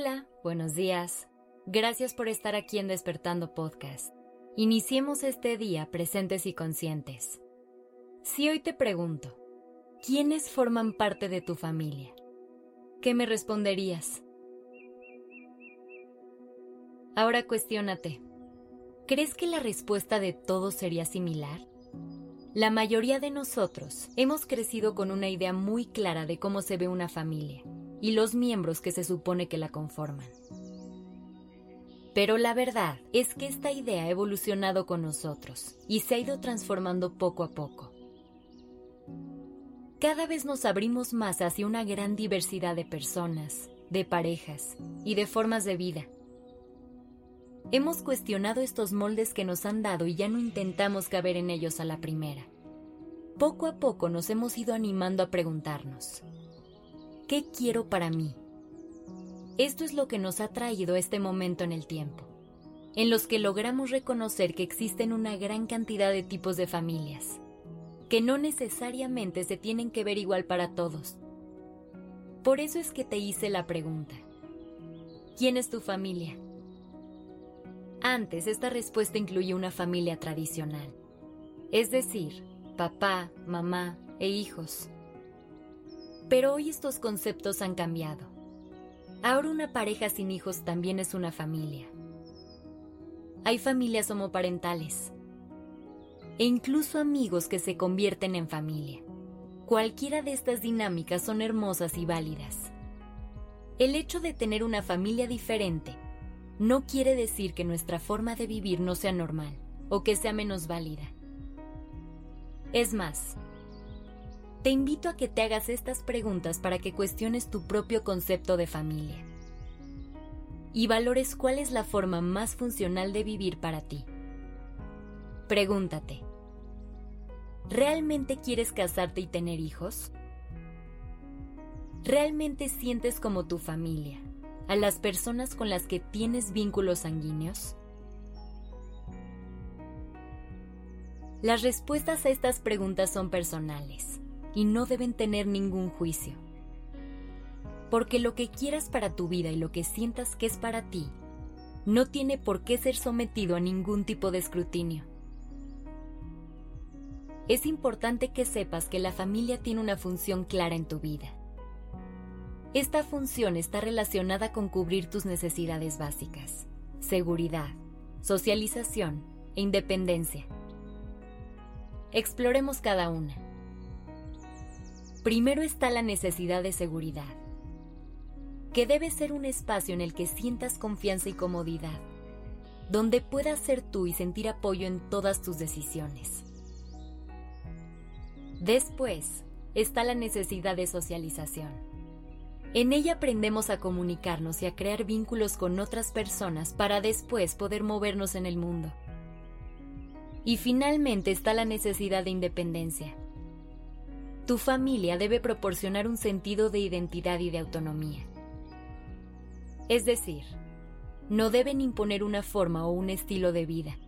Hola, buenos días. Gracias por estar aquí en Despertando Podcast. Iniciemos este día presentes y conscientes. Si hoy te pregunto, ¿quiénes forman parte de tu familia? ¿Qué me responderías? Ahora cuestiónate. ¿Crees que la respuesta de todos sería similar? La mayoría de nosotros hemos crecido con una idea muy clara de cómo se ve una familia y los miembros que se supone que la conforman. Pero la verdad es que esta idea ha evolucionado con nosotros y se ha ido transformando poco a poco. Cada vez nos abrimos más hacia una gran diversidad de personas, de parejas y de formas de vida. Hemos cuestionado estos moldes que nos han dado y ya no intentamos caber en ellos a la primera. Poco a poco nos hemos ido animando a preguntarnos, ¿Qué quiero para mí? Esto es lo que nos ha traído este momento en el tiempo, en los que logramos reconocer que existen una gran cantidad de tipos de familias, que no necesariamente se tienen que ver igual para todos. Por eso es que te hice la pregunta, ¿quién es tu familia? Antes esta respuesta incluye una familia tradicional, es decir, papá, mamá e hijos pero hoy estos conceptos han cambiado. Ahora una pareja sin hijos también es una familia. Hay familias homoparentales e incluso amigos que se convierten en familia. Cualquiera de estas dinámicas son hermosas y válidas. El hecho de tener una familia diferente no quiere decir que nuestra forma de vivir no sea normal o que sea menos válida. Es más, te invito a que te hagas estas preguntas para que cuestiones tu propio concepto de familia y valores cuál es la forma más funcional de vivir para ti. Pregúntate, ¿realmente quieres casarte y tener hijos? ¿Realmente sientes como tu familia a las personas con las que tienes vínculos sanguíneos? Las respuestas a estas preguntas son personales y no deben tener ningún juicio. Porque lo que quieras para tu vida y lo que sientas que es para ti, no tiene por qué ser sometido a ningún tipo de escrutinio. Es importante que sepas que la familia tiene una función clara en tu vida. Esta función está relacionada con cubrir tus necesidades básicas, seguridad, socialización e independencia. Exploremos cada una. Primero está la necesidad de seguridad, que debe ser un espacio en el que sientas confianza y comodidad, donde puedas ser tú y sentir apoyo en todas tus decisiones. Después está la necesidad de socialización. En ella aprendemos a comunicarnos y a crear vínculos con otras personas para después poder movernos en el mundo. Y finalmente está la necesidad de independencia tu familia debe proporcionar un sentido de identidad y de autonomía. Es decir, no deben imponer una forma o un estilo de vida.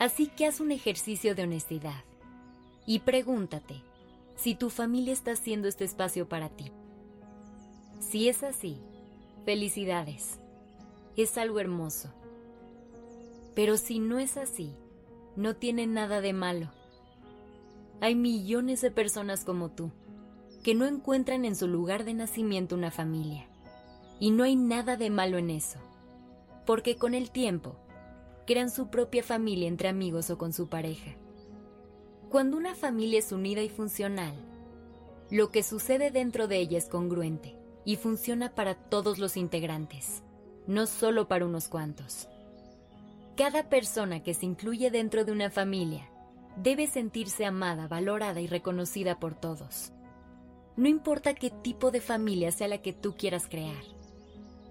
Así que haz un ejercicio de honestidad y pregúntate si tu familia está haciendo este espacio para ti. Si es así, felicidades. Es algo hermoso. Pero si no es así, no tiene nada de malo hay millones de personas como tú que no encuentran en su lugar de nacimiento una familia. Y no hay nada de malo en eso, porque con el tiempo crean su propia familia entre amigos o con su pareja. Cuando una familia es unida y funcional, lo que sucede dentro de ella es congruente y funciona para todos los integrantes, no solo para unos cuantos. Cada persona que se incluye dentro de una familia debe sentirse amada, valorada y reconocida por todos. No importa qué tipo de familia sea la que tú quieras crear.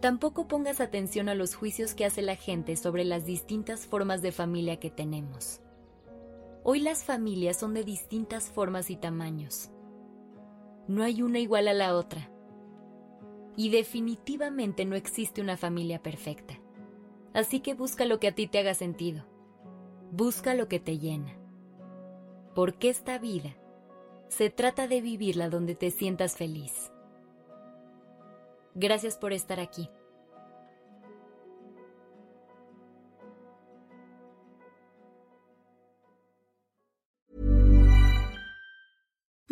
Tampoco pongas atención a los juicios que hace la gente sobre las distintas formas de familia que tenemos. Hoy las familias son de distintas formas y tamaños. No hay una igual a la otra. Y definitivamente no existe una familia perfecta. Así que busca lo que a ti te haga sentido. Busca lo que te llena porque esta vida se trata de vivirla donde te sientas feliz. Gracias por estar aquí.